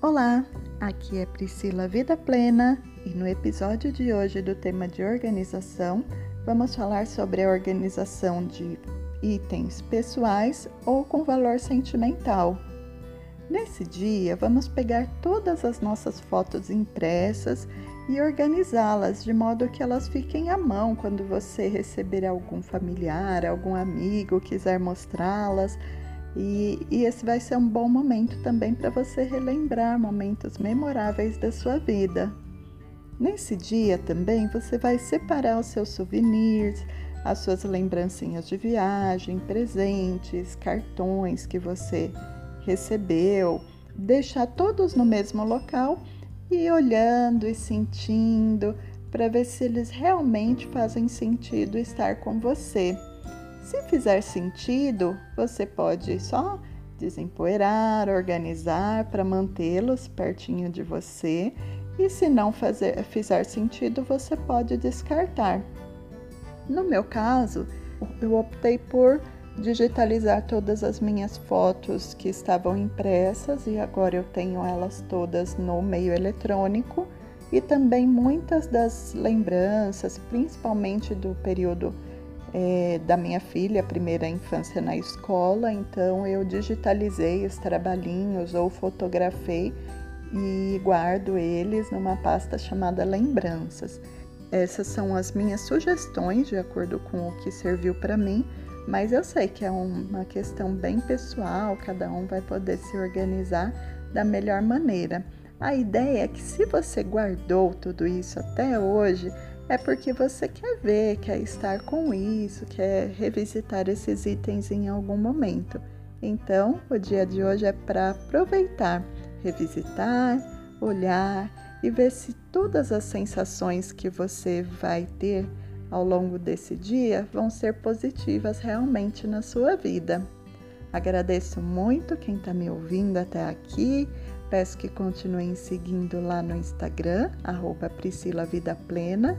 Olá, aqui é Priscila Vida Plena e no episódio de hoje do tema de organização vamos falar sobre a organização de itens pessoais ou com valor sentimental. Nesse dia, vamos pegar todas as nossas fotos impressas e organizá-las de modo que elas fiquem à mão quando você receber algum familiar, algum amigo, quiser mostrá-las e, e, esse vai ser um bom momento também para você relembrar momentos memoráveis da sua vida. Nesse dia também você vai separar os seus souvenirs, as suas lembrancinhas de viagem, presentes, cartões que você recebeu, deixar todos no mesmo local e olhando e sentindo para ver se eles realmente fazem sentido estar com você. Se fizer sentido, você pode só desempoeirar, organizar para mantê-los pertinho de você. E se não fazer, fizer sentido, você pode descartar. No meu caso, eu optei por digitalizar todas as minhas fotos que estavam impressas e agora eu tenho elas todas no meio eletrônico e também muitas das lembranças, principalmente do período é, da minha filha, primeira infância na escola, então eu digitalizei os trabalhinhos ou fotografei e guardo eles numa pasta chamada Lembranças. Essas são as minhas sugestões de acordo com o que serviu para mim, mas eu sei que é uma questão bem pessoal, cada um vai poder se organizar da melhor maneira. A ideia é que se você guardou tudo isso até hoje, é porque você quer ver, quer estar com isso, quer revisitar esses itens em algum momento. Então, o dia de hoje é para aproveitar, revisitar, olhar e ver se todas as sensações que você vai ter ao longo desse dia vão ser positivas realmente na sua vida. Agradeço muito quem está me ouvindo até aqui. Peço que continuem seguindo lá no Instagram, arroba Priscila Vida Plena